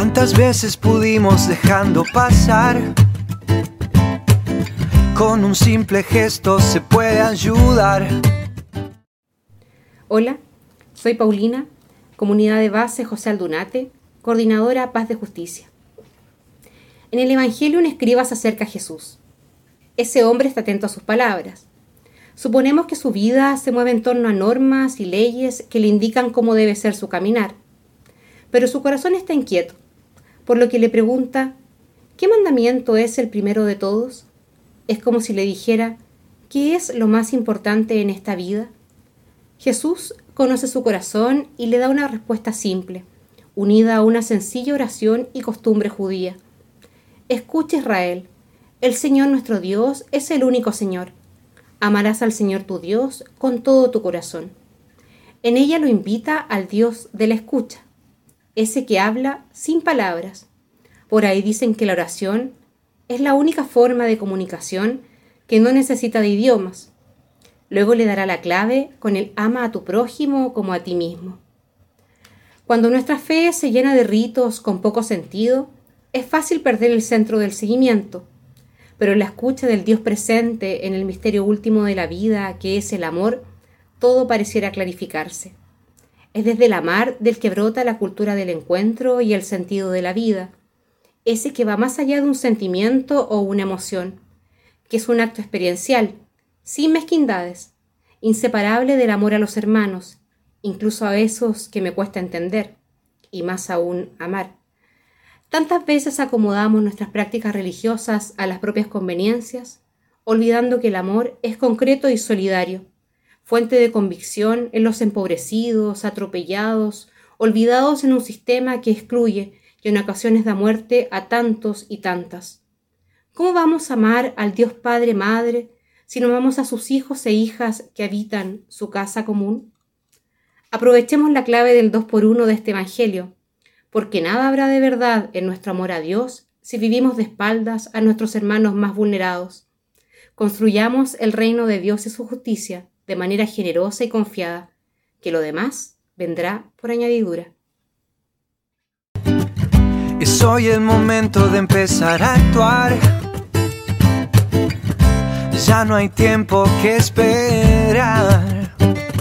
¿Cuántas veces pudimos dejando pasar? Con un simple gesto se puede ayudar. Hola, soy Paulina, comunidad de base José Aldunate, coordinadora Paz de Justicia. En el Evangelio un escriba se acerca a Jesús. Ese hombre está atento a sus palabras. Suponemos que su vida se mueve en torno a normas y leyes que le indican cómo debe ser su caminar. Pero su corazón está inquieto, por lo que le pregunta, ¿qué mandamiento es el primero de todos? Es como si le dijera, ¿qué es lo más importante en esta vida? Jesús conoce su corazón y le da una respuesta simple, unida a una sencilla oración y costumbre judía. Escucha Israel, el Señor nuestro Dios es el único Señor. Amarás al Señor tu Dios con todo tu corazón. En ella lo invita al Dios de la escucha, ese que habla sin palabras. Por ahí dicen que la oración es la única forma de comunicación que no necesita de idiomas. Luego le dará la clave con el ama a tu prójimo como a ti mismo. Cuando nuestra fe se llena de ritos con poco sentido, es fácil perder el centro del seguimiento pero en la escucha del Dios presente en el misterio último de la vida, que es el amor, todo pareciera clarificarse. Es desde el amar del que brota la cultura del encuentro y el sentido de la vida, ese que va más allá de un sentimiento o una emoción, que es un acto experiencial, sin mezquindades, inseparable del amor a los hermanos, incluso a esos que me cuesta entender, y más aún amar. Tantas veces acomodamos nuestras prácticas religiosas a las propias conveniencias, olvidando que el amor es concreto y solidario, fuente de convicción en los empobrecidos, atropellados, olvidados en un sistema que excluye y en ocasiones da muerte a tantos y tantas. ¿Cómo vamos a amar al Dios Padre Madre si no amamos a sus hijos e hijas que habitan su casa común? Aprovechemos la clave del dos por uno de este Evangelio porque nada habrá de verdad en nuestro amor a Dios si vivimos de espaldas a nuestros hermanos más vulnerados. Construyamos el reino de Dios y su justicia de manera generosa y confiada, que lo demás vendrá por añadidura. Es hoy el momento de empezar a actuar. Ya no hay tiempo que esperar.